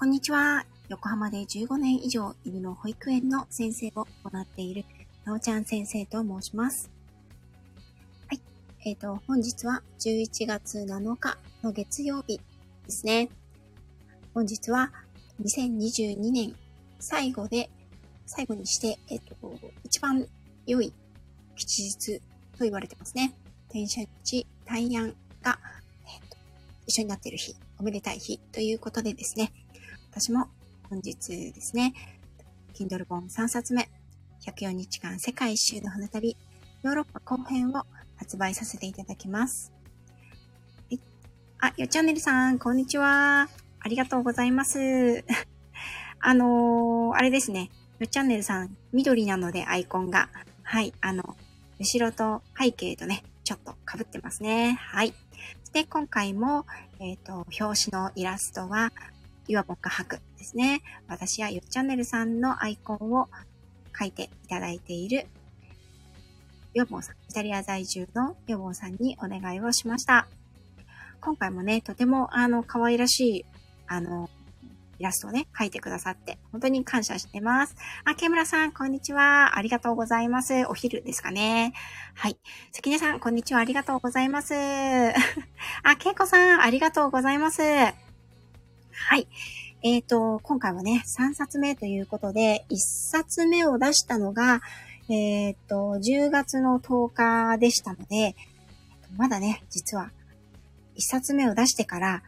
こんにちは。横浜で15年以上犬の保育園の先生を行っている、なおちゃん先生と申します。はい。えっ、ー、と、本日は11月7日の月曜日ですね。本日は2022年最後で、最後にして、えっ、ー、と、一番良い吉日と言われてますね。天赦日、大安が、えっ、ー、と、一緒になっている日、おめでたい日ということでですね、私も本日ですね、Kindle 本3冊目、104日間世界一周の船旅、ヨーロッパ後編を発売させていただきます。あ、よチャンネルさん、こんにちは。ありがとうございます。あのー、あれですね。よチャンネルさん、緑なのでアイコンが。はい、あの、後ろと背景とね、ちょっと被ってますね。はい。で、今回も、えっ、ー、と、表紙のイラストは、岩本画伯ですね。私やよっチャンネルさんのアイコンを書いていただいているヨボンさん、イタリア在住のヨボンさんにお願いをしました。今回もね、とてもあの、可愛らしい、あの、イラストをね、描いてくださって、本当に感謝してます。あ、ケムラさん、こんにちは。ありがとうございます。お昼ですかね。はい。関根さん、こんにちは。ありがとうございます。あ、ケイコさん、ありがとうございます。はい。えっ、ー、と、今回はね、3冊目ということで、1冊目を出したのが、えっ、ー、と、10月の10日でしたので、まだね、実は、1冊目を出してから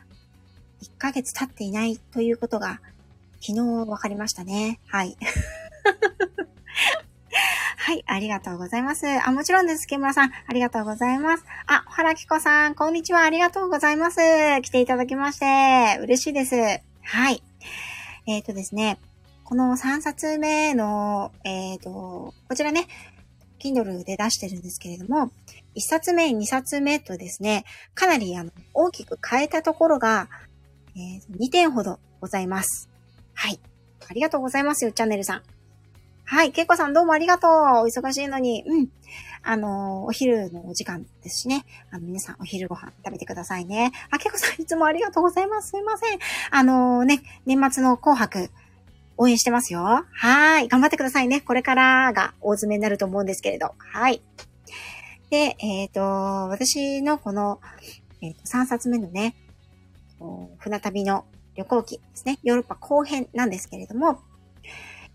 1ヶ月経っていないということが、昨日分かりましたね。はい。はい、ありがとうございます。あ、もちろんです。木村さん、ありがとうございます。あ、原木子さん、こんにちは。ありがとうございます。来ていただきまして、嬉しいです。はい。えっ、ー、とですね、この3冊目の、えっ、ー、と、こちらね、Kindle で出してるんですけれども、1冊目、2冊目とですね、かなりあの大きく変えたところが、えー、2点ほどございます。はい。ありがとうございますよ、チャンネルさん。はい、けいこさんどうもありがとう。お忙しいのに。うん。あの、お昼のお時間ですしね。あの、皆さんお昼ご飯食べてくださいね。あ、けいこさんいつもありがとうございます。すいません。あのね、年末の紅白、応援してますよ。はい。頑張ってくださいね。これからが大詰めになると思うんですけれど。はい。で、えっ、ー、と、私のこの、えー、と3冊目のね、船旅の旅行記ですね。ヨーロッパ後編なんですけれども、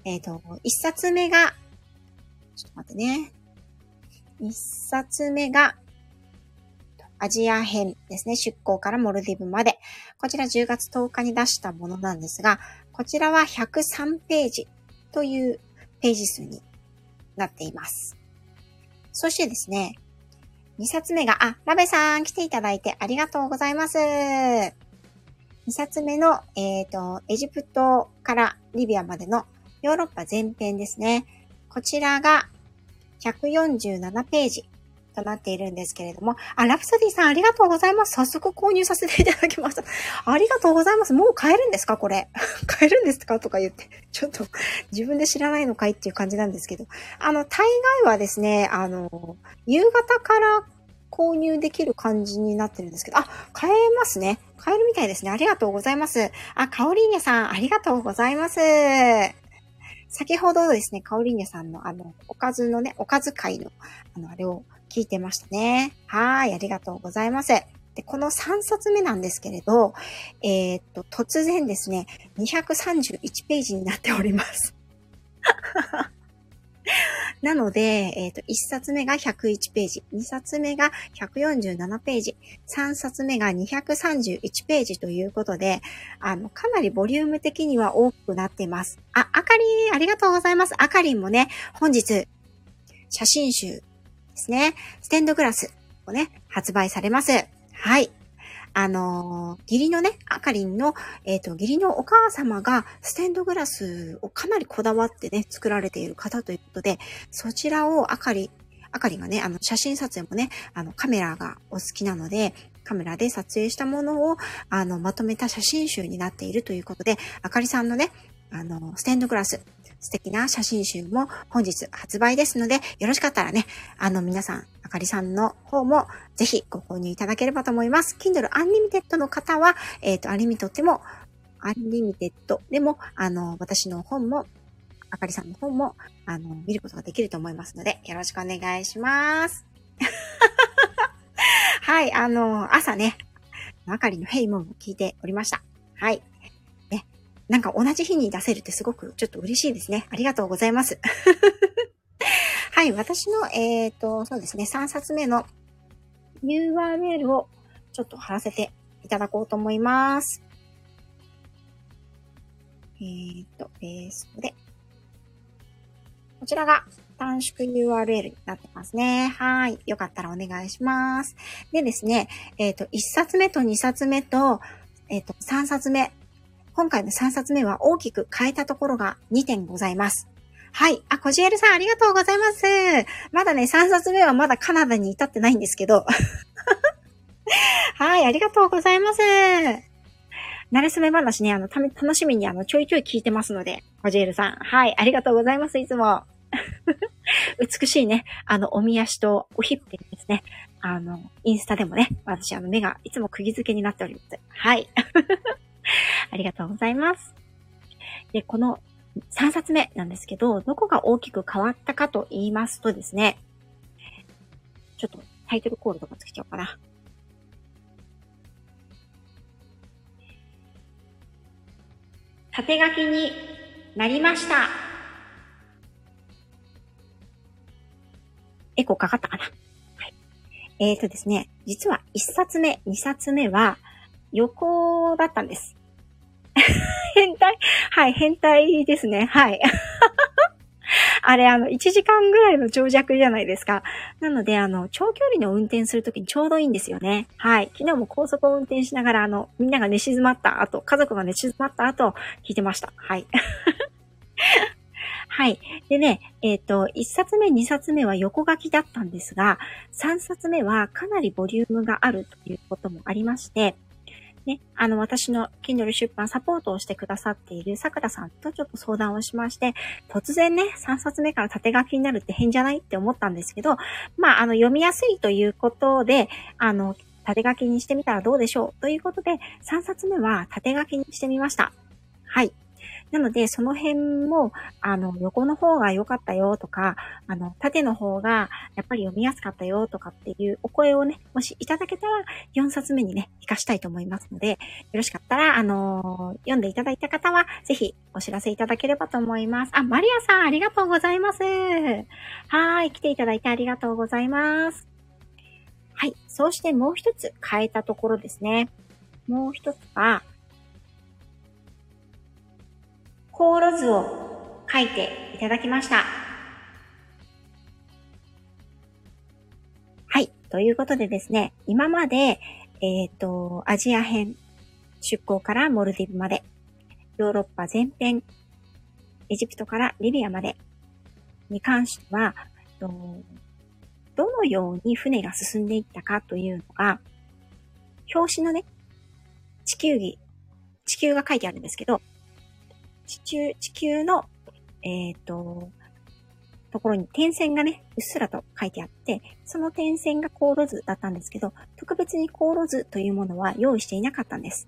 えっ、ー、と、一冊目が、ちょっと待ってね。一冊目が、アジア編ですね。出港からモルディブまで。こちら10月10日に出したものなんですが、こちらは103ページというページ数になっています。そしてですね、2冊目が、あ、ラベさん来ていただいてありがとうございます。2冊目の、えっ、ー、と、エジプトからリビアまでのヨーロッパ全編ですね。こちらが147ページとなっているんですけれども、あ、ラプソディさんありがとうございます。早速購入させていただきました。ありがとうございます。もう買えるんですか？これ。買えるんですか？とか言って。ちょっと自分で知らないのかいっていう感じなんですけど。あの、大概はですね、あの、夕方から購入できる感じになってるんですけど、あ、買えますね。買えるみたいですね。ありがとうございます。あ、カオリーニャさん、ありがとうございます。先ほどですね、カオリーニャさんのあの、おかずのね、おかず会の、あの、あれを聞いてましたね。はい、ありがとうございます。で、この3冊目なんですけれど、えー、っと、突然ですね、231ページになっております。なので、えっ、ー、と、1冊目が101ページ、2冊目が147ページ、3冊目が231ページということで、あの、かなりボリューム的には多くなっています。あ、あかりん、ありがとうございます。あかりんもね、本日、写真集ですね、ステンドグラスをね、発売されます。はい。あの、義理のね、あかりんの、えっ、ー、と、義理のお母様がステンドグラスをかなりこだわってね、作られている方ということで、そちらをあかり、あかりがね、あの、写真撮影もね、あの、カメラがお好きなので、カメラで撮影したものを、あの、まとめた写真集になっているということで、あかりさんのね、あの、ステンドグラス、素敵な写真集も本日発売ですので、よろしかったらね、あの皆さん、あかりさんの方もぜひご購入いただければと思います。Kindle Unlimited の方は、えっ、ー、と、 Unlimit っても Unlimited でも、あの、私の本も、あかりさんの本も、あの、見ることができると思いますので、よろしくお願いします。はい、あの、朝ね、あかりのヘイモンを聞いておりました。はい。なんか同じ日に出せるってすごくちょっと嬉しいですね。ありがとうございます。はい、私の、えっ、ー、と、そうですね、3冊目の URL をちょっと貼らせていただこうと思います。えっ、ー、と、ベースで。こちらが短縮 URL になってますね。はい。よかったらお願いします。でですね、えっ、ー、と、1冊目と2冊目と、えっ、ー、と、3冊目。今回の3冊目は大きく変えたところが2点ございます。はい。あ、コジエルさんありがとうございます。まだね、3冊目はまだカナダに至ってないんですけど。はい、ありがとうございます。慣れすめ話ね、あの、ため、楽しみにあの、ちょいちょい聞いてますので、コジエルさん。はい、ありがとうございます、いつも。美しいね、あの、おみ足とおひっぺにですね、あの、インスタでもね、私、あの、目がいつも釘付けになっております。はい。ありがとうございます。で、この3冊目なんですけど、どこが大きく変わったかと言いますとですね、ちょっとタイトルコールとかつけちゃおうかな。縦書きになりました。エコーかかったかな、はい、えーとですね、実は1冊目、2冊目は横だったんです。変態？はい、変態ですね。はい。あれ、あの、1時間ぐらいの長尺じゃないですか。なので、あの、長距離の運転するときにちょうどいいんですよね。はい。昨日も高速を運転しながら、あの、みんなが寝静まった後、家族が寝静まった後、聞いてました。はい。はい。でね、えっ、ー、と、1冊目、2冊目は横書きだったんですが、3冊目はかなりボリュームがあるということもありまして、ね、あの、私の Kindle 出版サポートをしてくださっている桜さんとちょっと相談をしまして、突然ね、3冊目から縦書きになるって変じゃないって思ったんですけど、まあ、あの、読みやすいということで、あの、縦書きにしてみたらどうでしょうということで、3冊目は縦書きにしてみました。はい。なので、その辺も、あの、横の方が良かったよとか、あの、縦の方がやっぱり読みやすかったよとかっていうお声をね、もしいただけたら、4冊目にね、活かしたいと思いますので、よろしかったら、あのー、読んでいただいた方は、ぜひお知らせいただければと思います。あ、マリアさん、ありがとうございます。はい、来ていただいてありがとうございます。はい、そうしてもう一つ変えたところですね。もう一つは、航路図を書いていただきました。はい。ということでですね、今まで、えっ、ー、と、アジア編、出港からモルディブまで、ヨーロッパ全編、エジプトからリビアまでに関しては、どのように船が進んでいったかというのが、表紙のね、地球儀、地球が書いてあるんですけど、地球、地球の、えっ、ー、と、ところに点線がね、うっすらと書いてあって、その点線が航路図だったんですけど、特別に航路図というものは用意していなかったんです。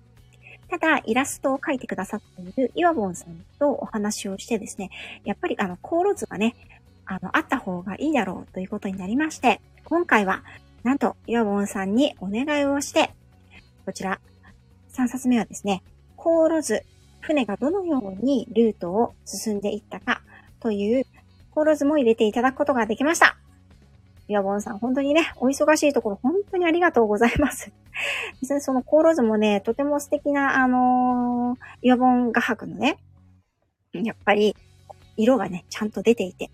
ただ、イラストを描いてくださっている岩本さんとお話をしてですね、やっぱりあの、航路図がね、あの、あった方がいいだろうということになりまして、今回は、なんと、岩本さんにお願いをして、こちら、3冊目はですね、航路図船がどのようにルートを進んでいったかという航路図も入れていただくことができました。岩本さん、本当にね、お忙しいところ本当にありがとうございます。実際その航路図もね、とても素敵な、あのー、岩本画伯のね、やっぱり、色がね、ちゃんと出ていて。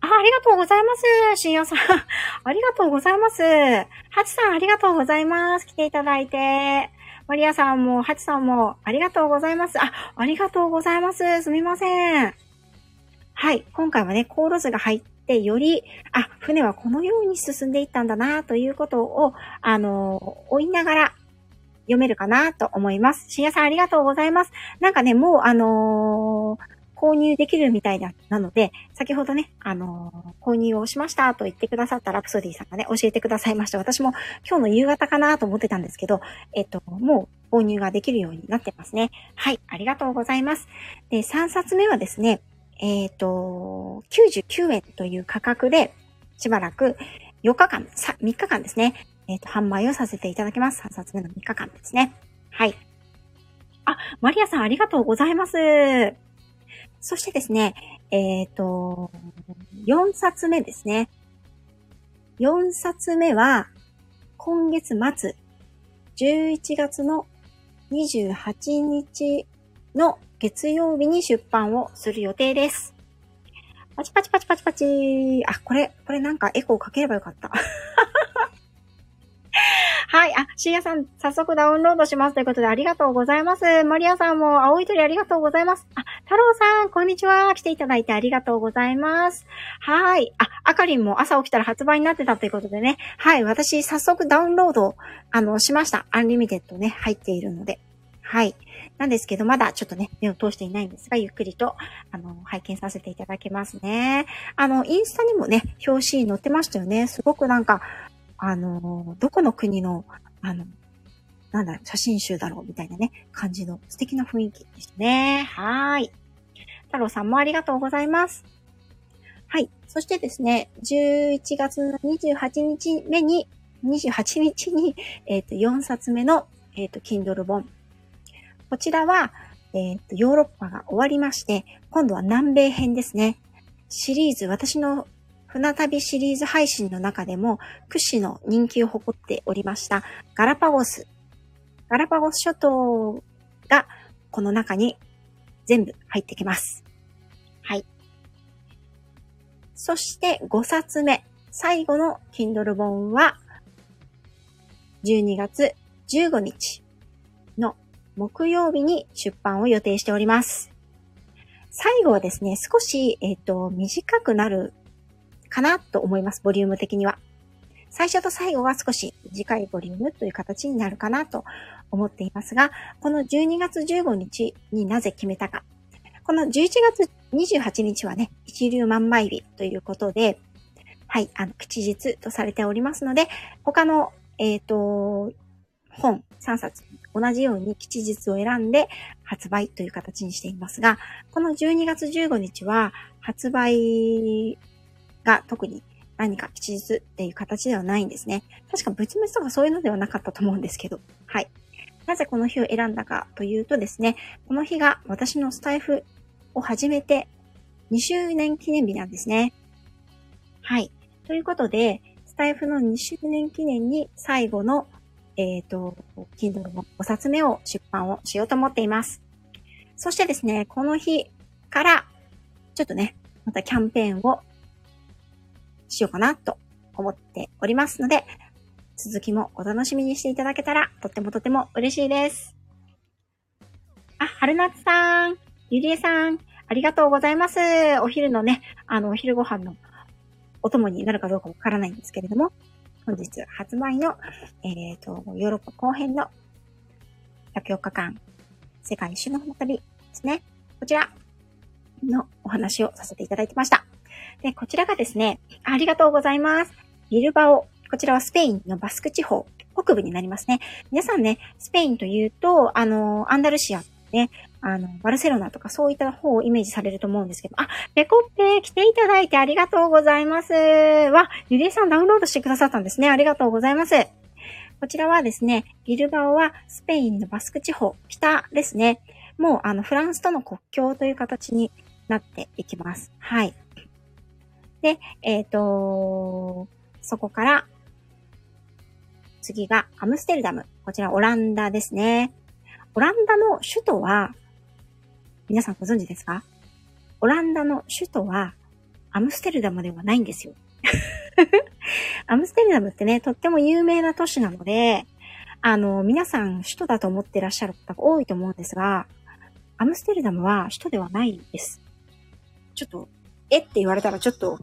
あ、ありがとうございます。しんよさん。ありがとうございます。はちさん、ありがとうございます。来ていただいて。マリアさんも、ハチさんも、ありがとうございます。あ、ありがとうございます。すみません。はい。今回はね、航路図が入って、より、あ、船はこのように進んでいったんだな、ということを、あの、追いながら読めるかなと思います。深夜さんありがとうございます。なんかね、もう、あのー購入できるみたいな、なので、先ほどね、あのー、購入をしましたと言ってくださったラプソディさんがね、教えてくださいました。私も今日の夕方かなと思ってたんですけど、えっと、もう購入ができるようになってますね。はい、ありがとうございます。で、3冊目はですね、えっ、と、99円という価格で、しばらく4日間、3日間ですね、えっ、と、販売をさせていただきます。3冊目の3日間ですね。はい。あ、マリアさんありがとうございます。そしてですね、えっ、ー、と、4冊目ですね。4冊目は、今月末、11月の28日の月曜日に出版をする予定です。パチパチパチパチパチ。あ、これ、これなんかエコーかければよかった。はい。あ、シーヤさん、早速ダウンロードしますということでありがとうございます。マリアさんも青い鳥ありがとうございます。あ、太郎さん、こんにちは。来ていただいてありがとうございます。はい。あ、あかりんも朝起きたら発売になってたということでね。はい。私、早速ダウンロード、あの、しました。 Unlimited ね、入っているので。はい。なんですけど、まだちょっとね、目を通していないんですが、ゆっくりと、あの、拝見させていただきますね。あの、インスタにもね、表紙に載ってましたよね。すごくなんか、あの、どこの国の、あの、なんだ、写真集だろうみたいなね、感じの素敵な雰囲気でしたね。はい。太郎さんもありがとうございます。はい。そしてですね、11月28日目に、28日に、えっ、ー、と、4冊目の、えっ、ー、と、Kindle 本。こちらは、えっ、ー、と、ヨーロッパが終わりまして、今度は南米編ですね。シリーズ、私の船旅シリーズ配信の中でも屈指の人気を誇っておりましたガラパゴス。ガラパゴス諸島がこの中に全部入ってきます。はい。そして5冊目、最後の Kindle 本は12月15日の木曜日に出版を予定しております。最後はですね、少し、えっ、ー、と、短くなるかなと思います。ボリューム的には。最初と最後は少し短いボリュームという形になるかなと思っていますが、この12月15日になぜ決めたか。この11月28日はね、一流万枚日ということで、はい、あの、吉日とされておりますので、他の、えっ、ー、と、本3冊同じように吉日を選んで発売という形にしていますが、この12月15日は発売が特に何か吉日っていう形ではないんですね。確か仏滅とかそういうのではなかったと思うんですけど、はい。なぜこの日を選んだかというとですね、この日が私のスタイフを始めて2周年記念日なんですね。はい。ということで、スタイフの2周年記念に最後の、えっ、ー、と、Kindle の5冊目を出版をしようと思っています。そしてですね、この日から、ちょっとね、またキャンペーンをしようかなと思っておりますので、続きもお楽しみにしていただけたら、とってもとても嬉しいです。あ、春夏さん、ゆりえさん、ありがとうございます。お昼のね、あの、お昼ご飯のお供になるかどうかわからないんですけれども、本日発売の、えっ、ー、と、ヨーロッパ後編の104日間、世界一周の旅ですね。こちらのお話をさせていただいてました。で、こちらがですね、ありがとうございます。ビルバオ。こちらはスペインのバスク地方、北部になりますね。皆さんね、スペインというと、あの、アンダルシアね、あの、バルセロナとかそういった方をイメージされると思うんですけど、あ、ペコッペ来ていただいてありがとうございます。わ、ゆりえさんダウンロードしてくださったんですね。ありがとうございます。こちらはですね、ビルバオはスペインのバスク地方、北ですね。もうあの、フランスとの国境という形になっていきます。はい。で、えっ、ー、と、そこから、次がアムステルダム。こちらオランダですね。オランダの首都は、皆さんご存知ですか？オランダの首都は、アムステルダムではないんですよ。アムステルダムってね、とっても有名な都市なので、あの、皆さん首都だと思ってらっしゃる方が多いと思うんですが、アムステルダムは首都ではないです。ちょっとえって言われたらちょっと、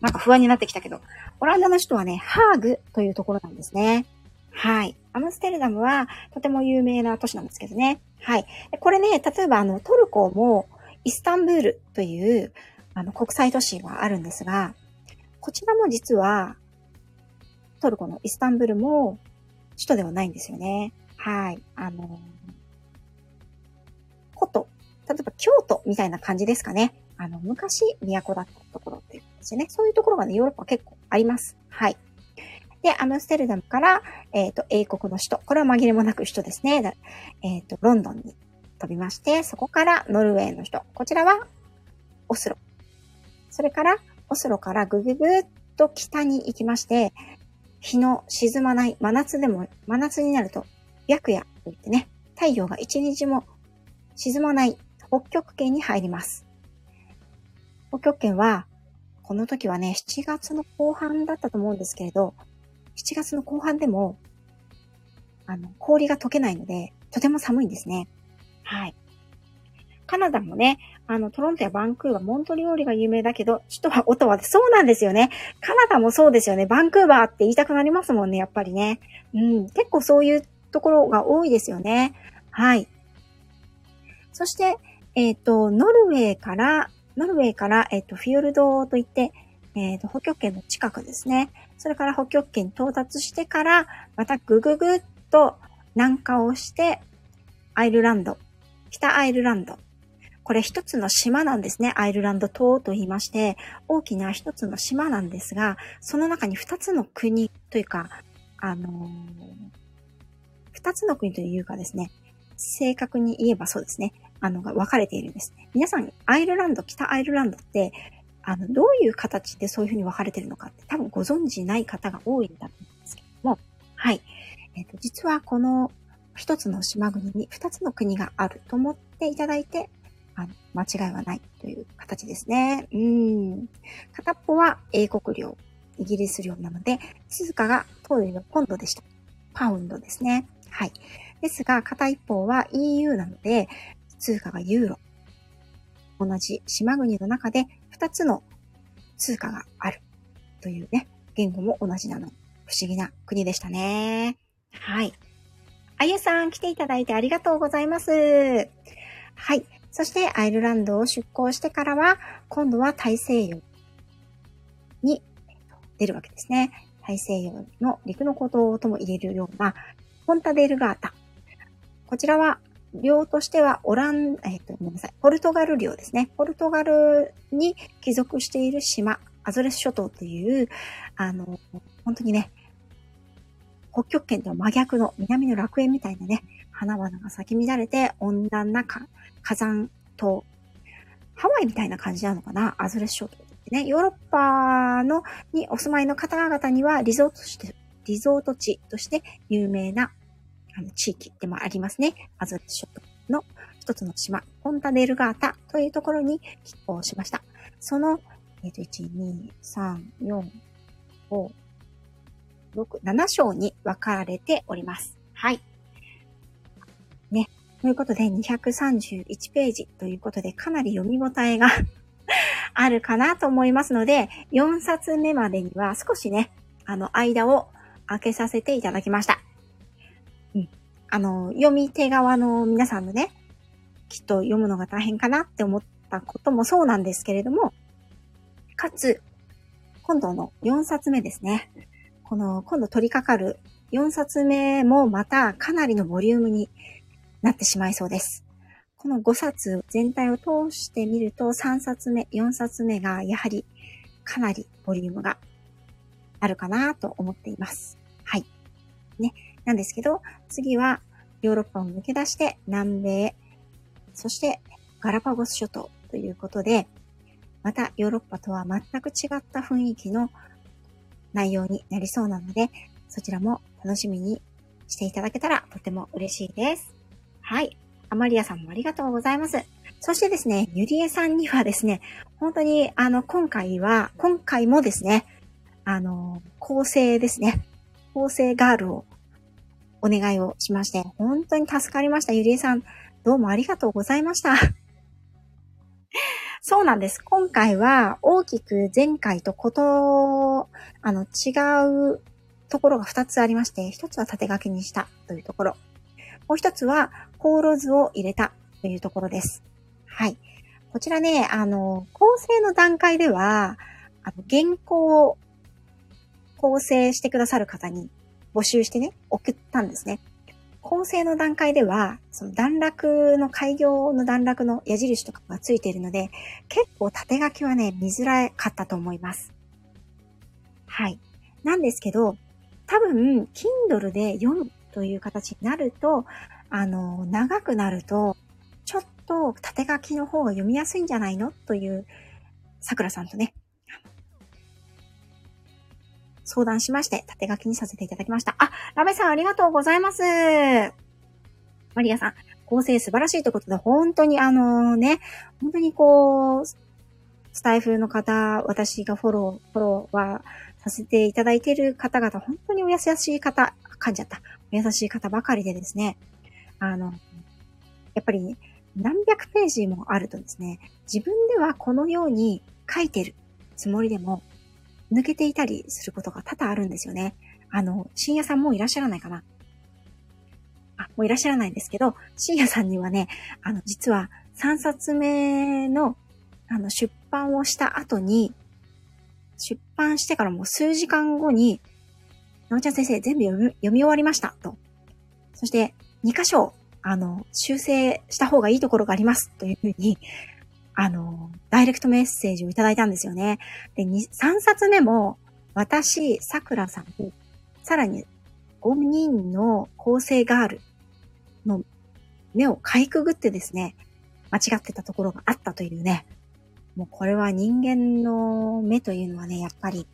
なんか不安になってきたけど、オランダの首都はね、ハーグというところなんですね。はい。アムステルダムはとても有名な都市なんですけどね。はい。これね、例えばあの、トルコもイスタンブールというあの国際都市があるんですが、こちらも実はトルコのイスタンブールも首都ではないんですよね。はい。あの、古都、例えば京都みたいな感じですかね。あの、昔、都だったところっていうですね。そういうところがね、ヨーロッパ結構あります。はい。で、アムステルダムから、えっ、ー、と、英国の首都。これは紛れもなく首都ですね。えっ、ー、と、ロンドンに飛びまして、そこからノルウェーの首都。こちらは、オスロ。それから、オスロからぐぐぐっと北に行きまして、日の沈まない真夏でも、真夏になると、白夜と言ってね、太陽が一日も沈まない北極圏に入ります。北極圏は、この時はね、7月の後半だったと思うんですけれど、7月の後半でも、あの、氷が溶けないので、とても寒いんですね。はい。カナダもね、あの、トロントやバンクーバー、モントリオーリが有名だけど、首都はオトワで、そうなんですよね。カナダもそうですよね。バンクーバーって言いたくなりますもんね、やっぱりね。うん、結構そういうところが多いですよね。はい。そして、えっ、ー、と、ノルウェーから、ノルウェーから、えっ、と、フィヨルドといって、えっ、と、北極圏の近くですね。それから北極圏到達してから、またぐぐぐっと南下をして、アイルランド、北アイルランド。これ一つの島なんですね。アイルランド島と言いまして、大きな一つの島なんですが、その中に二つの国というか、あのー、二つの国というかですね、正確に言えばそうですね。あの、が分かれているんです。皆さん、アイルランド、北アイルランドって、あの、どういう形でそういうふうに分かれているのかって多分ご存知ない方が多いんだと思うんですけども、はい。えっ、ー、と、実はこの一つの島国に二つの国があると思っていただいて、あの、間違いはないという形ですね。うん。片っぽは英国領、イギリス領なので、通貨が当時のポンドでした。パウンドですね。はい。ですが、片一方は EU なので、通貨がユーロ。同じ島国の中で2つの通貨があるというね、言語も同じなの。不思議な国でしたね。はい。あゆさん来ていただいてありがとうございます。はい。そしてアイルランドを出港してからは、今度は大西洋に出るわけですね。大西洋の陸の孤島とも入れるような、ポンタデルガータ。こちらは領としてはオラン、えっ、と、ごめんなさい。ポルトガル領ですね。ポルトガルに帰属している島、アゾレス諸島という、あの、本当にね、北極圏とは真逆の南の楽園みたいなね、花々が咲き乱れて温暖な火山島。ハワイみたいな感じなのかな？アゾレス諸島ってね。ヨーロッパのにお住まいの方々にはリゾートして、リゾート地として有名なあの地域でもありますね。アゾレス諸島の一つの島、ポンタデルガータというところに寄港しました。その、えっ、ー、と、1、2、3、4、5、6、7章に分かれております。はい。ね。ということで、231ページということで、かなり読み応えが あるかなと思いますので、4冊目までには少しね、あの、間を開けさせていただきました。あの、読み手側の皆さんのね、きっと読むのが大変かなって思ったこともそうなんですけれども、かつ、今度の4冊目ですね。この、今度取り掛かる4冊目もまたかなりのボリュームになってしまいそうです。この5冊全体を通してみると3冊目、4冊目がやはりかなりボリュームがあるかなと思っています。はい。ね。なんですけど、次はヨーロッパを抜け出して南米、そしてガラパゴス諸島ということで、またヨーロッパとは全く違った雰囲気の内容になりそうなので、そちらも楽しみにしていただけたらとても嬉しいです。はい。アマリアさんもありがとうございます。そしてですね、ゆりえさんにはですね、本当にあの、今回は、今回もですね、あの、構成ですね。構成ガールをお願いをしまして、本当に助かりました。ゆりえさん、どうもありがとうございました。そうなんです。今回は大きく前回とこと、あの、違うところが2つありまして、1つは縦書きにしたというところ。もう1つは、コール図を入れたというところです。はい。こちらね、あの、構成の段階では、あの、原稿を構成してくださる方に募集してね、送ったんですね。構成の段階では、その段落の開業の段落の矢印とかがついているので、結構縦書きはね、見づらかったと思います。はい。なんですけど、多分、Kindle で読むという形になると、あの、長くなると、ちょっと縦書きの方が読みやすいんじゃないの？という、桜さんとね、相談しまして、縦書きにさせていただきました。あ、ラメさんありがとうございます。マリアさん、構成素晴らしいということで、本当にあのね、本当にこう、スタイフの方、私がフォロー、フォローはさせていただいている方々、本当にお優しい方、噛んじゃった。お優しい方ばかりでですね、あの、やっぱり何百ページもあるとですね、自分ではこのように書いてるつもりでも、抜けていたりすることが多々あるんですよね。あの、深夜さんもういらっしゃらないかなあ、もういらっしゃらないんですけど、深夜さんにはね、あの、実は3冊目の、あの、出版をした後に、出版してからもう数時間後に、なおちゃん先生全部読み読み終わりました、と。そして、2箇所、あの、修正した方がいいところがあります、というふうに、あの、ダイレクトメッセージをいただいたんですよね。で、3冊目も、私、桜さんに、さらに5人の構成ガールの目をかいくぐってですね、間違ってたところがあったというね、もうこれは人間の目というのはね、やっぱり、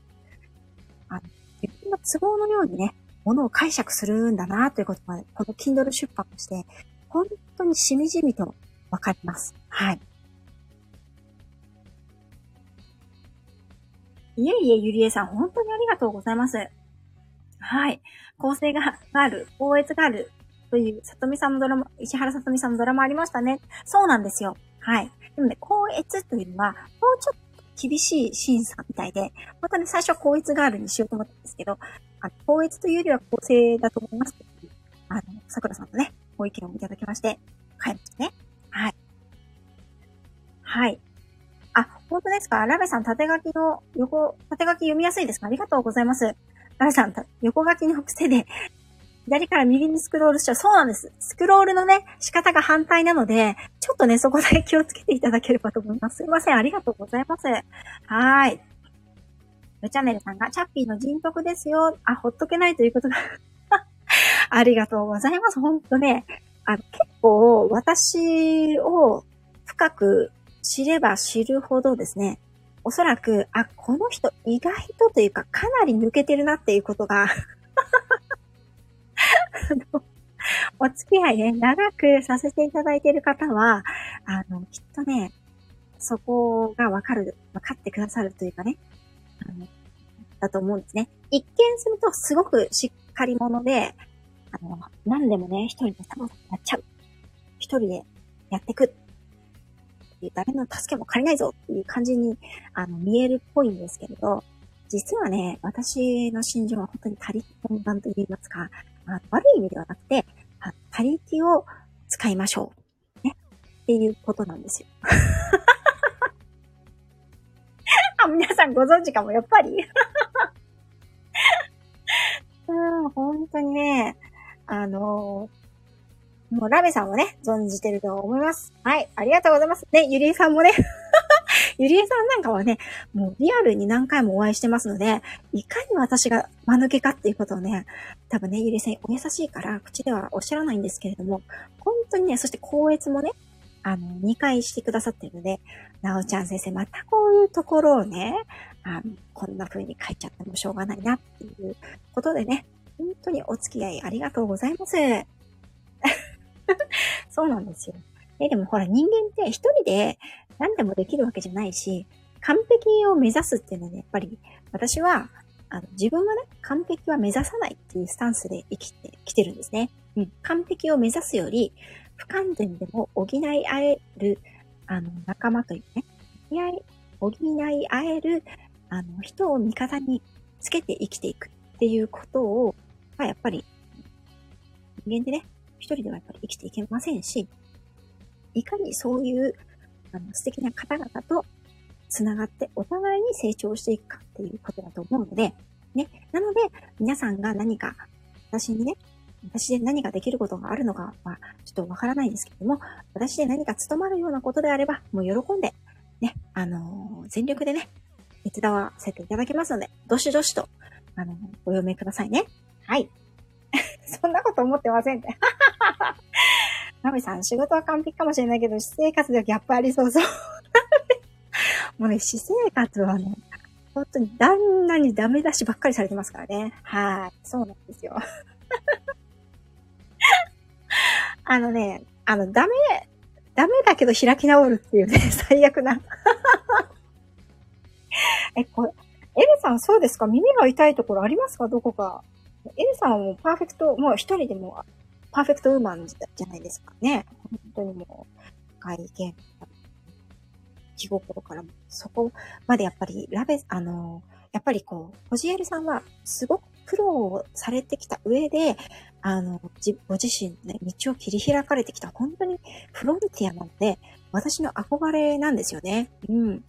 あの、自分の都合のようにね、ものを解釈するんだなということが、この Kindle 出版として、本当にしみじみとわかります。はい。いえいえ、ゆりえさん、本当にありがとうございます。はい。構成がある、高越があるという、さとみさんのドラマ、石原さとみさんのドラマありましたね。そうなんですよ。はい。でもね、高越というのは、もうちょっと厳しい審査みたいで、またね、最初は高越ガールにしようと思ったんですけど、あの、高越というよりは構成だと思いますあの、桜さんとね、ご意見をいただきまして、帰りましたね。はい。はい。本当ですか？ラベさん、縦書きの横、縦書き読みやすいですか？ありがとうございます。ラベさん、横書きの癖で、左から右にスクロールしちゃう。そうなんです。スクロールのね、仕方が反対なので、ちょっとね、そこだけ気をつけていただければと思います。すいません。ありがとうございます。はーい。ルチャネルさんが、チャッピーの人徳ですよ。あ、ほっとけないということが ありがとうございます。ほんとね。あの、結構、私を深く知れば知るほどですね、おそらく、あ、この人意外とというかかなり抜けてるなっていうことが お付き合いね、長くさせていただいている方は、あの、きっとね、そこがわかる、わかってくださるというかね、あの、だと思うんですね。一見するとすごくしっかり者で、あの、何でもね、一人でサボサボやっちゃう。一人でやってく誰の助けも借りないぞっていう感じに、あの、見えるっぽいんですけれど、実はね、私の心情は本当に他力本願と言いますか、まあ悪い意味ではなくて、他力を使いましょう。ね。っていうことなんですよ。あ、皆さんご存知かも、やっぱり。うん、本当にね、あのもうラベさんもね、存じてると思います。はい。ありがとうございます。ね、ゆりえさんもね ゆりえさんなんかはね、もうリアルに何回もお会いしてますので、いかに私が間抜けかっていうことをね、多分ね、ゆりえさんお優しいから、口ではおっしゃらないんですけれども、本当にね、そして高越もね、あの、2回してくださってるので、なおちゃん先生、またこういうところをね、あの、こんな風に書いちゃってもしょうがないなっていうことでね、本当にお付き合いありがとうございます。そうなんですよ。え、でもほら人間って一人で何でもできるわけじゃないし、完璧を目指すっていうのはね、やっぱり私は、あの、自分はね、完璧は目指さないっていうスタンスで生きてきてるんですね。うん。完璧を目指すより、不完全でも補い合える、あの、仲間というね、補い合える、あの、人を味方につけて生きていくっていうことを、まあ、やっぱり、人間でね、一人ではやっぱり生きていけませんし、いかにそういうあの素敵な方々と繋がってお互いに成長していくかっていうことだと思うので、ね。なので、皆さんが何か私にね、私で何かできることがあるのかは、ちょっとわからないんですけども、私で何か務まるようなことであれば、もう喜んで、ね、あのー、全力でね、手伝わせていただきますので、どしどしと、あのー、お読みくださいね。はい。そんなこと思ってませんって。ナミさん、仕事は完璧かもしれないけど、私生活ではギャップありそうそう。もうね、私生活はね、本当に旦那にダメ出しばっかりされてますからね。はい。そうなんですよ。あのね、あの、ダメ、ダメだけど開き直るっていうね、最悪な。え、これ、エルさんそうですか？耳が痛いところありますか？どこか。エルさんはもうパーフェクト、もう一人でもパーフェクトウーマンじゃないですかね。本当にもう、外見、気心からも、そこまでやっぱり、ラベ、あの、やっぱりこう、ホジエルさんはすごく苦労をされてきた上で、あの、ご自身ね、道を切り開かれてきた本当にフロンティアなので、私の憧れなんですよね。うん。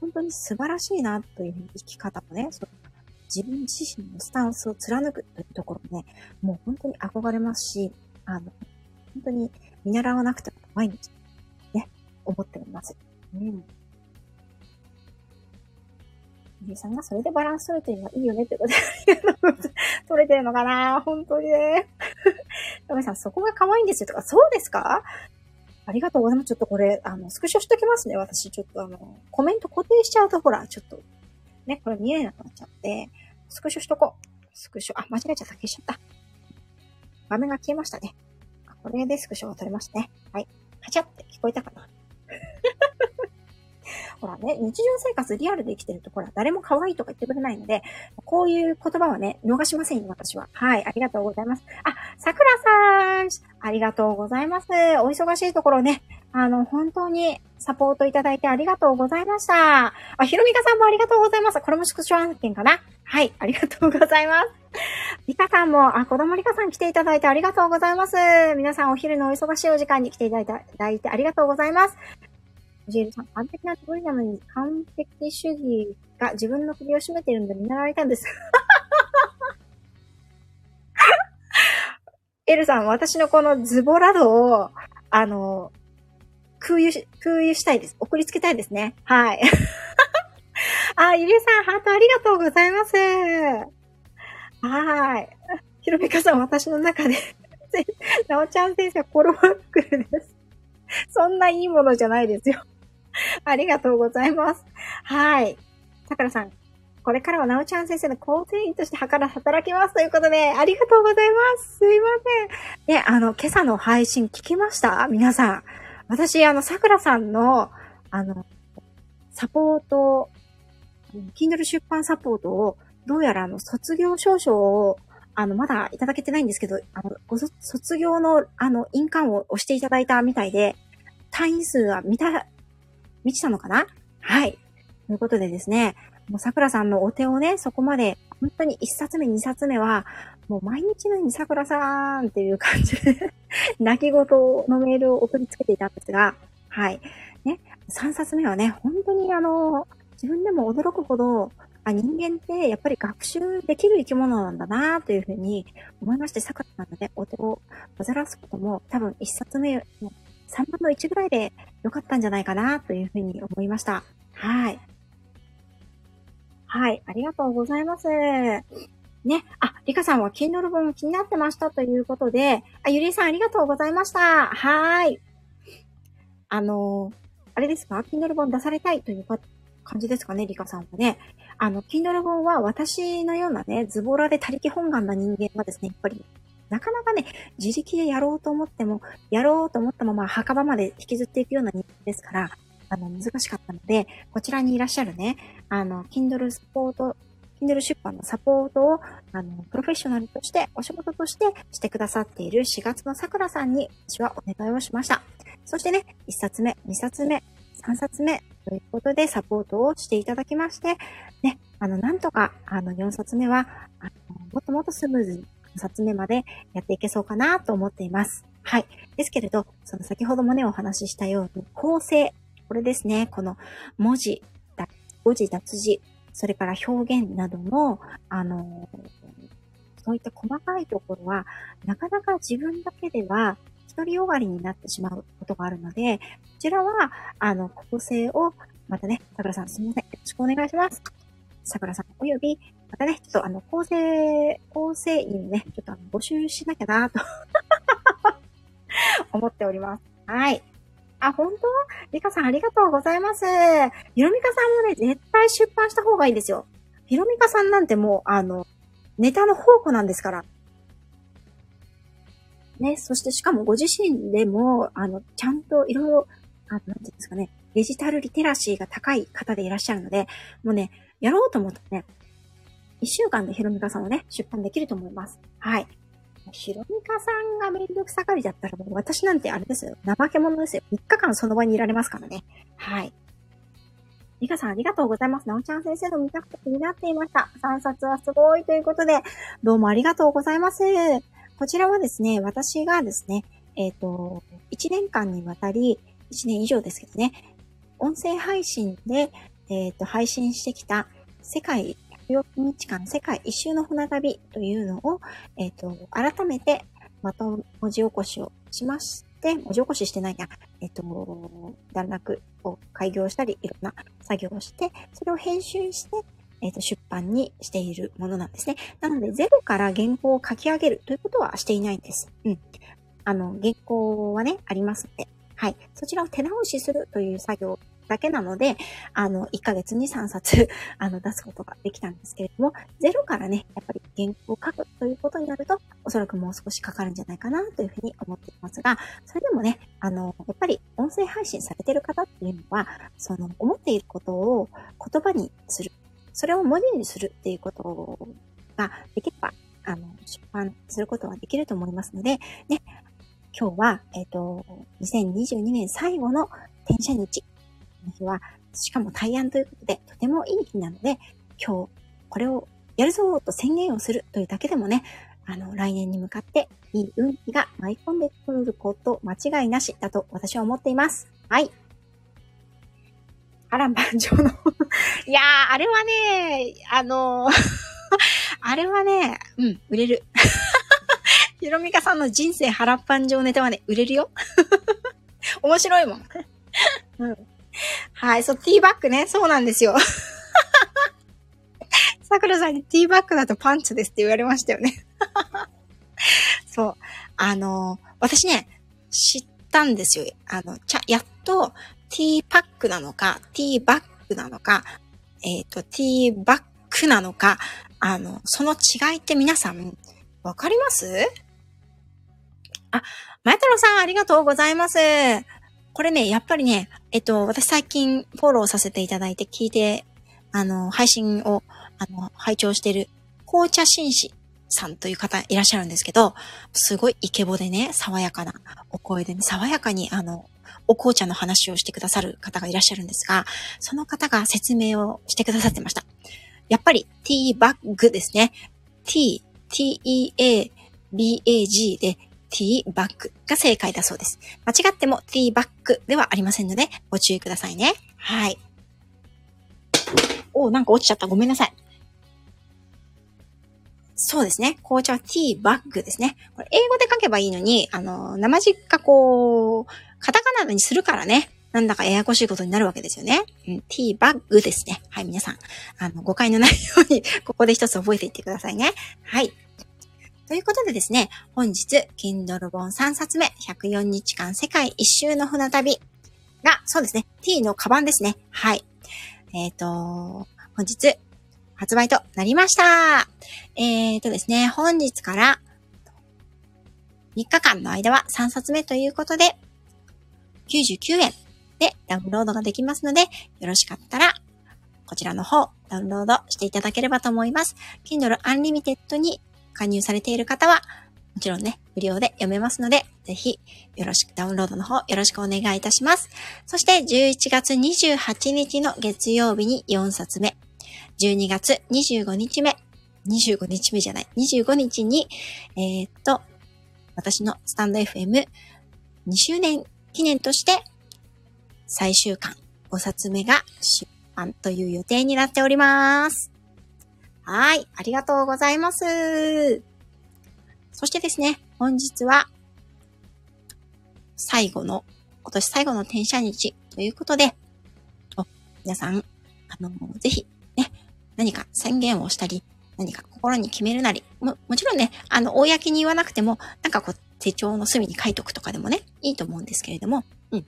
本当に素晴らしいなという生き方もね、自分自身のスタンスを貫くというところもね、もう本当に憧れますし、あの、本当に見習わなくても毎日ね、思っております。うん。ゆりさんがそれでバランス取れてるのはいいよねってことで、取れてるのかな？本当にね。トメさん、そこが可愛いんですよとか、そうですか？ありがとうございます。ちょっとこれ、あの、スクショしときますね。私、ちょっとあの、コメント固定しちゃうと、ほら、ちょっと、ね、これ見えなくなっちゃって、スクショしとこう。スクショ、あ、間違えちゃった。消しちゃった。画面が消えましたね。これでスクショが撮れましたね。はい。カチャって聞こえたかな ほらね、日常生活リアルで生きてると、ほら、誰も可愛いとか言ってくれないので、こういう言葉はね、逃しませんよ、私は。はい、ありがとうございます。あ、桜さん、ありがとうございます。お忙しいところね、あの、本当にサポートいただいてありがとうございました。あ、ひろみかさんもありがとうございます。これもスクショ案件かな？はい、ありがとうございます。リカさんも、あ、子供リカさん来ていただいてありがとうございます。皆さんお昼のお忙しいお時間に来ていただいてありがとうございます。ジエルさん、完璧なつもりなのに、完璧主義が自分の首を絞めてるんで見習われたんです。エルさん、私のこのズボラ度を、あの、空輸し、空輸したいです。送りつけたいですね。はい。あ、ゆりさん、ハートありがとうございます。はい。ひろみかさん、私の中で なおちゃん先生はコロワックルです。そんないいものじゃないですよ。ありがとうございます。はい。さくらさん、これからはなおちゃん先生の構成員として働きますということで、ありがとうございます。すいません。ね、あの、今朝の配信聞きました？皆さん。私、あの、ささんの、あの、サポート、Kindle 出版サポートを、どうやらあの、卒業証書を、あの、まだいただけてないんですけど、あの、ご卒業の、あの、印鑑を押していただいたみたいで、単位数は見た、満ちたのかな？はい。ということでですね、もう桜さんのお手をね、そこまで、本当に1冊目、2冊目は、もう毎日のように桜さんっていう感じで 泣き言のメールを送りつけていたんですが、はい。ね、3冊目はね、本当にあの、自分でも驚くほど、あ人間ってやっぱり学習できる生き物なんだなというふうに思いまして、桜さんのね、お手を煩わすことも多分1冊目3分の1ぐらいで良かったんじゃないかなというふうに思いました。はい。はい、ありがとうございます。ね。あ、リカさんは Kindle 本気になってましたということで、あ、ゆりさんありがとうございました。はい。あのあれですか ?Kindle 本出されたいという感じですかねリカさんはね。あの、Kindle 本は私のようなね、ズボラで他力本願な人間はですね、やっぱりなかなかね、自力でやろうと思っても、やろうと思ったまま墓場まで引きずっていくような人間ですから、あの、難しかったので、こちらにいらっしゃるね、あの、Kindle サポート、Kindle 出版のサポートを、あの、プロフェッショナルとして、お仕事としてしてくださっている4月の桜さんに、私はお願いをしました。そしてね、1冊目、2冊目、3冊目ということでサポートをしていただきまして、ね、あの、なんとか、あの、4冊目は、あの、もっともっとスムーズに冊目までやっていけそうかなと思っています。はい。ですけれど、その先ほどもね、お話ししたように、構成。これですね。この文字、誤字脱字、それから表現などの、あの、そういった細かいところは、なかなか自分だけでは、独りよがりになってしまうことがあるので、こちらは、あの、構成を、またね、桜さんすみません。よろしくお願いします。桜さんおよび、またね、ちょっとあの、構成、構成員ね、ちょっとあの、募集しなきゃなと 思っております。はい。あ、本当？リカさんありがとうございます。ひろみかさんもね、絶対出版した方がいいんですよ。ひろみかさんなんてもう、あの、ネタの宝庫なんですから。ね、そしてしかもご自身でも、あの、ちゃんといろいろ、あなんていうんですかね、デジタルリテラシーが高い方でいらっしゃるので、もうね、やろうと思ったらね、一週間でひろみかさんをね、出版できると思います。はい。ひろみかさんがめんどくさがりだったらもう私なんてあれですよ。怠け者ですよ。3日間その場にいられますからね。はい。リカさんありがとうございます。なおちゃん先生の見たくて気になっていました。3冊はすごいということで、どうもありがとうございます。こちらはですね、私がですね、えっ、ー、と、1年間にわたり、1年以上ですけどね、音声配信で、えっ、ー、と、配信してきた世界16日間世界一周の船旅というのを、えっ、ー、と、改めてまた文字起こしをしまして、文字起こししてないや、えっ、と、段落を開業したり、いろんな作業をして、それを編集して、えっ、と、出版にしているものなんですね。なので、ゼロから原稿を書き上げるということはしていないんです。うん。あの、原稿はね、ありますので、はい。そちらを手直しするという作業だけなので、あの、1ヶ月に3冊、あの、出すことができたんですけれども、ゼロからね、やっぱり原稿を書くということになると、おそらくもう少しかかるんじゃないかなというふうに思っていますが、それでもね、あの、やっぱり音声配信されてる方っていうのは、その、思っていることを言葉にする。それを文字にするっていうことができれば、あの、出版することはできると思いますので、ね、今日は、えっ、ー、と、2022年最後の転写日の日は、しかも対案ということで、とてもいい日なので、今日、これをやるぞと宣言をするというだけでもね、あの、来年に向かっていい運気が舞い込んでくること間違いなしだと私は思っています。はい。波乱万丈の いやー、あれはね、あのー あれはね、うん、売れる。ひろみかさんの人生波乱万丈ネタはね、売れるよ。面白いもん。うん。はい、そう、ティーバッグね。そうなんですよ。桜さんにティーバッグだとパンツですって言われましたよね。そう。あの、私ね、知ったんですよ。あの、ちゃ、やっと、ティーパックなのか、ティーバッグなのか、えっ、ー、と、ティーバッグなのか、あの、その違いって皆さん、わかります？あ、まや太郎さん、ありがとうございます。これね、やっぱりね、えっと、私最近フォローさせていただいて聞いて、あの、配信を、あの、拝聴してる、紅茶紳士さんという方いらっしゃるんですけど、すごいイケボでね、爽やかなお声でね、爽やかに、あの、お紅茶の話をしてくださる方がいらっしゃるんですが、その方が説明をしてくださってました。やっぱり、ティーバッグですね。t, t-e-a-b-a-g で、ティーバッグが正解だそうです。間違ってもティーバッグではありませんので、ご注意くださいね。はい。おなんか落ちちゃった。ごめんなさい。そうですね。紅茶はティーバッグですね。これ英語で書けばいいのに、あの、生実家こう、カタカナにするからね。なんだかややこしいことになるわけですよね。うん、ティーバッグですね。はい、皆さん。あの、誤解のないように、ここで一つ覚えていってくださいね。はい。ということでですね、本日、Kindle 本3冊目、104日間世界一周の船旅が、そうですね、T のカバンですね。はい。えっ、ー、と、本日、発売となりました。えっ、ー、とですね、本日から3日間の間は3冊目ということで、99円でダウンロードができますので、よろしかったら、こちらの方、ダウンロードしていただければと思います。Kindle Unlimited に加入されている方は、もちろんね、無料で読めますので、ぜひ、よろしく、ダウンロードの方、よろしくお願いいたします。そして、11月28日の月曜日に4冊目、12月25日目、25日目じゃない、25日に、えー、っと、私のスタンド FM2 周年記念として、最終巻5冊目が出版という予定になっております。はい。ありがとうございます。そしてですね、本日は、最後の、今年最後の転写日ということで、皆さん、あの、ぜひ、ね、何か宣言をしたり、何か心に決めるなり、も、もちろんね、あの、公に言わなくても、なんかこう、手帳の隅に書いとくとかでもね、いいと思うんですけれども、うん。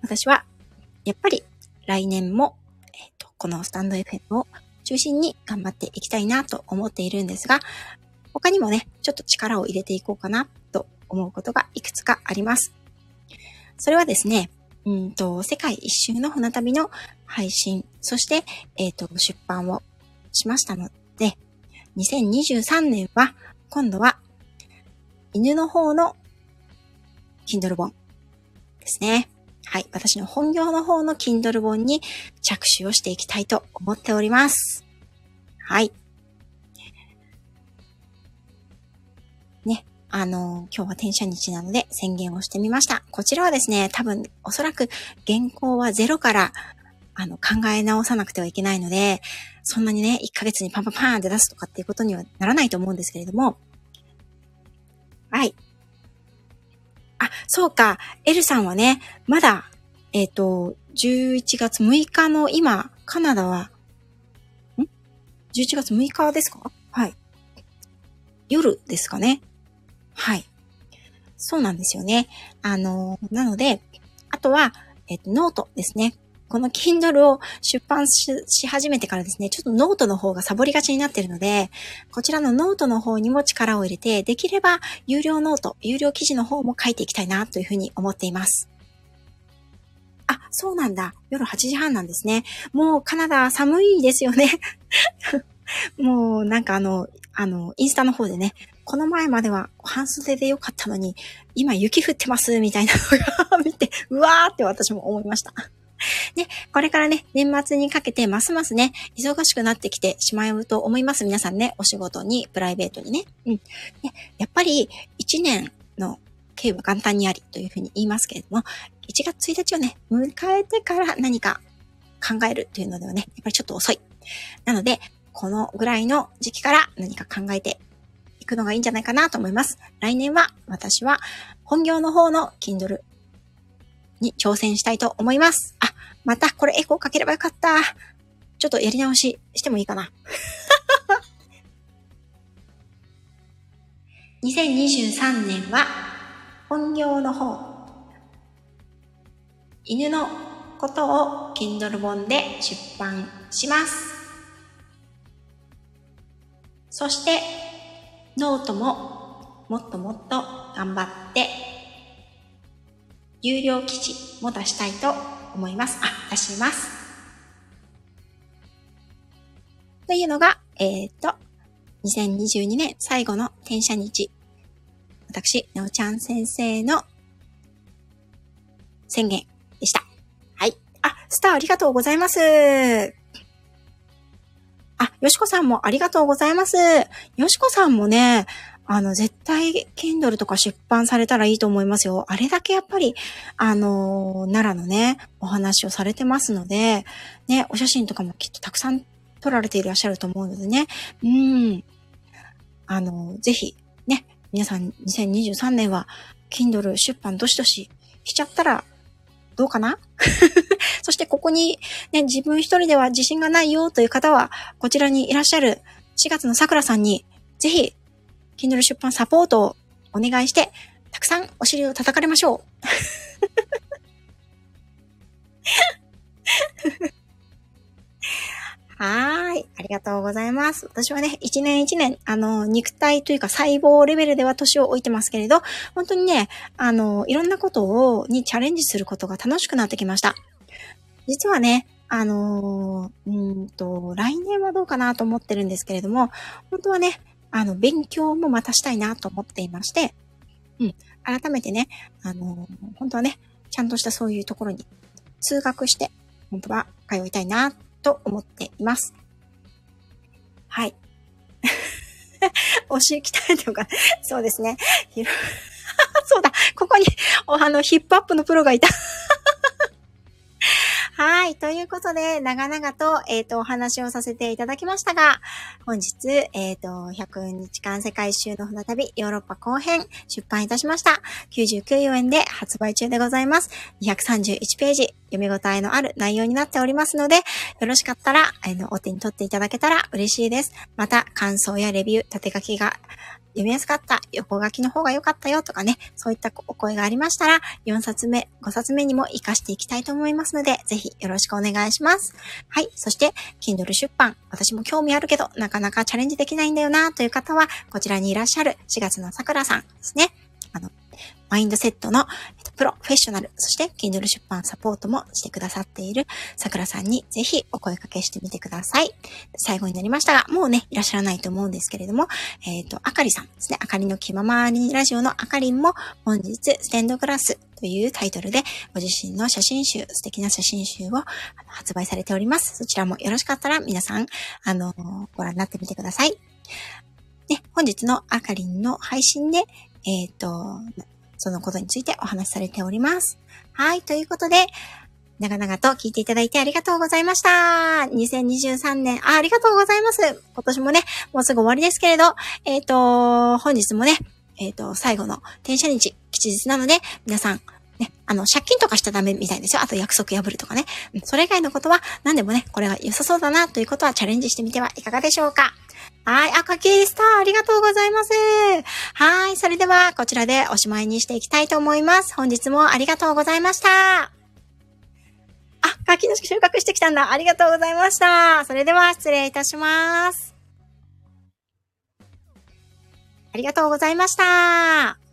私は、やっぱり、来年も、えっ、ー、と、このスタンド FM を中心に頑張っていきたいなと思っているんですが、他にもね、ちょっと力を入れていこうかなと思うことがいくつかあります。それはですね、うんと、世界一周の船旅の配信、そして、えっ、ー、と、出版をしましたので、2023年は、今度は、犬の方の Kindle 本ですね。はい。私の本業の方の Kindle 本に着手をしていきたいと思っております。はい。ね。あの、今日は転写日なので宣言をしてみました。こちらはですね、多分、おそらく原稿はゼロから、あの、考え直さなくてはいけないので、そんなにね、1ヶ月にパンパンパンって出すとかっていうことにはならないと思うんですけれども、はい。あ、そうか。エルさんはね、まだ、えっ、ー、と、11月6日の今、カナダは、ん ?11 月6日ですか？はい。夜ですかね。はい。そうなんですよね。あの、なので、あとは、えっ、ー、と、ノートですね。この Kindle を出版し始めてからですね、ちょっとノートの方がサボりがちになってるので、こちらのノートの方にも力を入れて、できれば有料 note、有料記事の方も書いていきたいなというふうに思っています。あ、そうなんだ。夜8時半なんですね。もうカナダ寒いですよね。もうなんかあの、あの、インスタの方でね、この前までは半袖でよかったのに、今雪降ってますみたいなのが見て、うわーって私も思いました。ね、これからね、年末にかけてますますね、忙しくなってきてしまうと思います。皆さんね、お仕事に、プライベートにね。うん。ね、やっぱり、一年の経は元旦にありというふうに言いますけれども、1月1日をね、迎えてから何か考えるというのではね、やっぱりちょっと遅い。なので、このぐらいの時期から何か考えていくのがいいんじゃないかなと思います。来年は私は本業の方の Kindle に挑戦したいと思います。あ、またこれエコーかければよかった。ちょっとやり直ししてもいいかな。2023年は本業の方、犬のことを Kindle 本で出版します。そして、ノートももっともっと頑張って有料記事も出したいと思います。あ、出します。というのが、えっ、と、2022年最後の転写日。私、なおちゃん先生の宣言でした。はい。あ、スターありがとうございます。あ、よしこさんもありがとうございます。よしこさんもね、あの、絶対、Kindle とか出版されたらいいと思いますよ。あれだけやっぱり、あの、奈良のね、お話をされてますので、ね、お写真とかもきっとたくさん撮られていらっしゃると思うのでね、うん。あの、ぜひ、ね、皆さん2023年は、Kindle 出版どしどししちゃったら、どうかな？そしてここにね、自分一人では自信がないよという方は、こちらにいらっしゃる4月の桜さんに、ぜひ Kindle 出版サポートをお願いして、たくさんお尻を叩かれましょう。はい。ありがとうございます。私はね、一年一年、あの、肉体というか細胞レベルでは年を置いてますけれど、本当にね、あの、いろんなことを、にチャレンジすることが楽しくなってきました。実はね、あのうんと、来年はどうかなと思ってるんですけれども、本当はね、あの、勉強もまたしたいなと思っていまして、うん、改めてね、あの、本当はね、ちゃんとしたそういうところに通学して、本当は通いたいなと思っています。はい。教え鍛えてもか、そうですね。そうだ、ここに、あの、ヒップアップのプロがいた。はい。ということで、長々と、えっ、ー、と、お話をさせていただきましたが、本日、えっ、ー、と、100日間世界一周の船旅、ヨーロッパ後編、出版いたしました。99円で発売中でございます。231ページ、読み応えのある内容になっておりますので、よろしかったら、あの、お手に取っていただけたら嬉しいです。また、感想やレビュー、縦書きが読みやすかった、横書きの方が良かったよとかね、そういったお声がありましたら、4冊目、5冊目にも活かしていきたいと思いますので、ぜひよろしくお願いします。はい。そして、Kindle 出版、私も興味あるけど、なかなかチャレンジできないんだよなという方は、こちらにいらっしゃる4月の桜さんですね。あの、マインドセットのプロ、フェッショナル、そして Kindle 出版サポートもしてくださっている桜さんにぜひお声掛けしてみてください。最後になりましたが、もうね、いらっしゃらないと思うんですけれども、えっ、ー、と、あかりさんですね。あかりの気ままにラジオのあかりんも本日、ステンドグラスというタイトルで、ご自身の写真集、素敵な写真集を発売されております。そちらもよろしかったら皆さん、あの、ご覧になってみてください。ね、本日のあかりんの配信で、えっ、ー、と、そのことについてお話しされております。はい。ということで、長々と聞いていただいてありがとうございました。2023年あ、ありがとうございます。今年もね、もうすぐ終わりですけれど、えっ、ー、と、本日もね、えっ、ー、と、最後の転写日、吉日なので、皆さん、ね、あの、借金とかしちゃダメみたいですよ。あと約束破るとかね。それ以外のことは、何でもね、これは良さそうだなということはチャレンジしてみてはいかがでしょうか。はい。赤キスター、ありがとうございます。はい。それでは、こちらでおしまいにしていきたいと思います。本日もありがとうございました。あ、柿の収穫してきたんだ。ありがとうございました。それでは、失礼いたします。ありがとうございました。